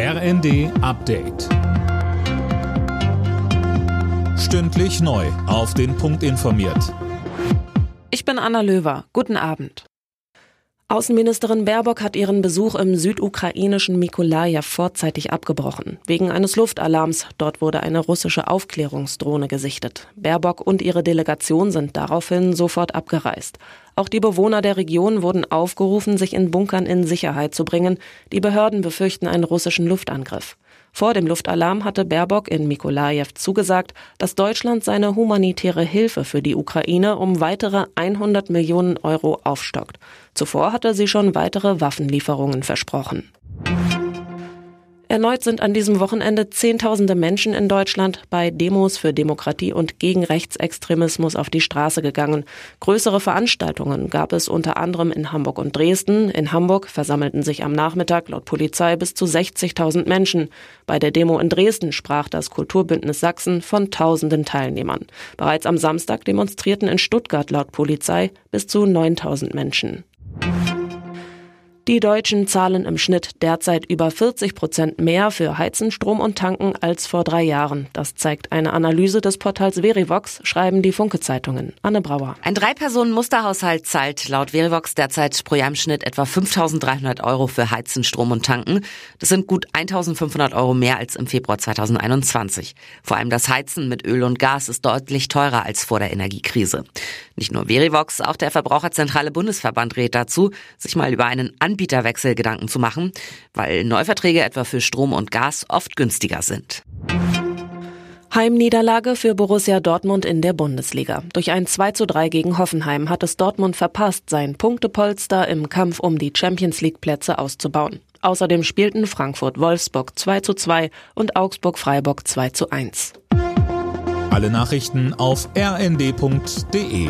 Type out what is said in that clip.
RND Update. Stündlich neu. Auf den Punkt informiert. Ich bin Anna Löwer. Guten Abend. Außenministerin Baerbock hat ihren Besuch im südukrainischen Mikolajew vorzeitig abgebrochen. Wegen eines Luftalarms. Dort wurde eine russische Aufklärungsdrohne gesichtet. Baerbock und ihre Delegation sind daraufhin sofort abgereist. Auch die Bewohner der Region wurden aufgerufen, sich in Bunkern in Sicherheit zu bringen. Die Behörden befürchten einen russischen Luftangriff. Vor dem Luftalarm hatte Baerbock in Mikolajew zugesagt, dass Deutschland seine humanitäre Hilfe für die Ukraine um weitere 100 Millionen Euro aufstockt. Zuvor hatte sie schon weitere Waffenlieferungen versprochen. Erneut sind an diesem Wochenende Zehntausende Menschen in Deutschland bei Demos für Demokratie und gegen Rechtsextremismus auf die Straße gegangen. Größere Veranstaltungen gab es unter anderem in Hamburg und Dresden. In Hamburg versammelten sich am Nachmittag laut Polizei bis zu 60.000 Menschen. Bei der Demo in Dresden sprach das Kulturbündnis Sachsen von tausenden Teilnehmern. Bereits am Samstag demonstrierten in Stuttgart laut Polizei bis zu 9000 Menschen. Die Deutschen zahlen im Schnitt derzeit über 40 Prozent mehr für Heizen, Strom und Tanken als vor drei Jahren. Das zeigt eine Analyse des Portals Verivox, schreiben die Funke-Zeitungen. Anne Brauer. Ein Drei-Personen-Musterhaushalt zahlt laut Verivox derzeit pro Jahr im Schnitt etwa 5.300 Euro für Heizen, Strom und Tanken. Das sind gut 1.500 Euro mehr als im Februar 2021. Vor allem das Heizen mit Öl und Gas ist deutlich teurer als vor der Energiekrise. Nicht nur Verivox, auch der Verbraucherzentrale Bundesverband rät dazu, sich mal über einen Anbieterwechsel Gedanken zu machen, weil Neuverträge etwa für Strom und Gas oft günstiger sind. Heimniederlage für Borussia Dortmund in der Bundesliga. Durch ein 2 zu 3 gegen Hoffenheim hat es Dortmund verpasst, sein Punktepolster im Kampf um die Champions League Plätze auszubauen. Außerdem spielten Frankfurt Wolfsburg 2 zu 2 und Augsburg Freiburg 2 zu 1. Alle Nachrichten auf rnd.de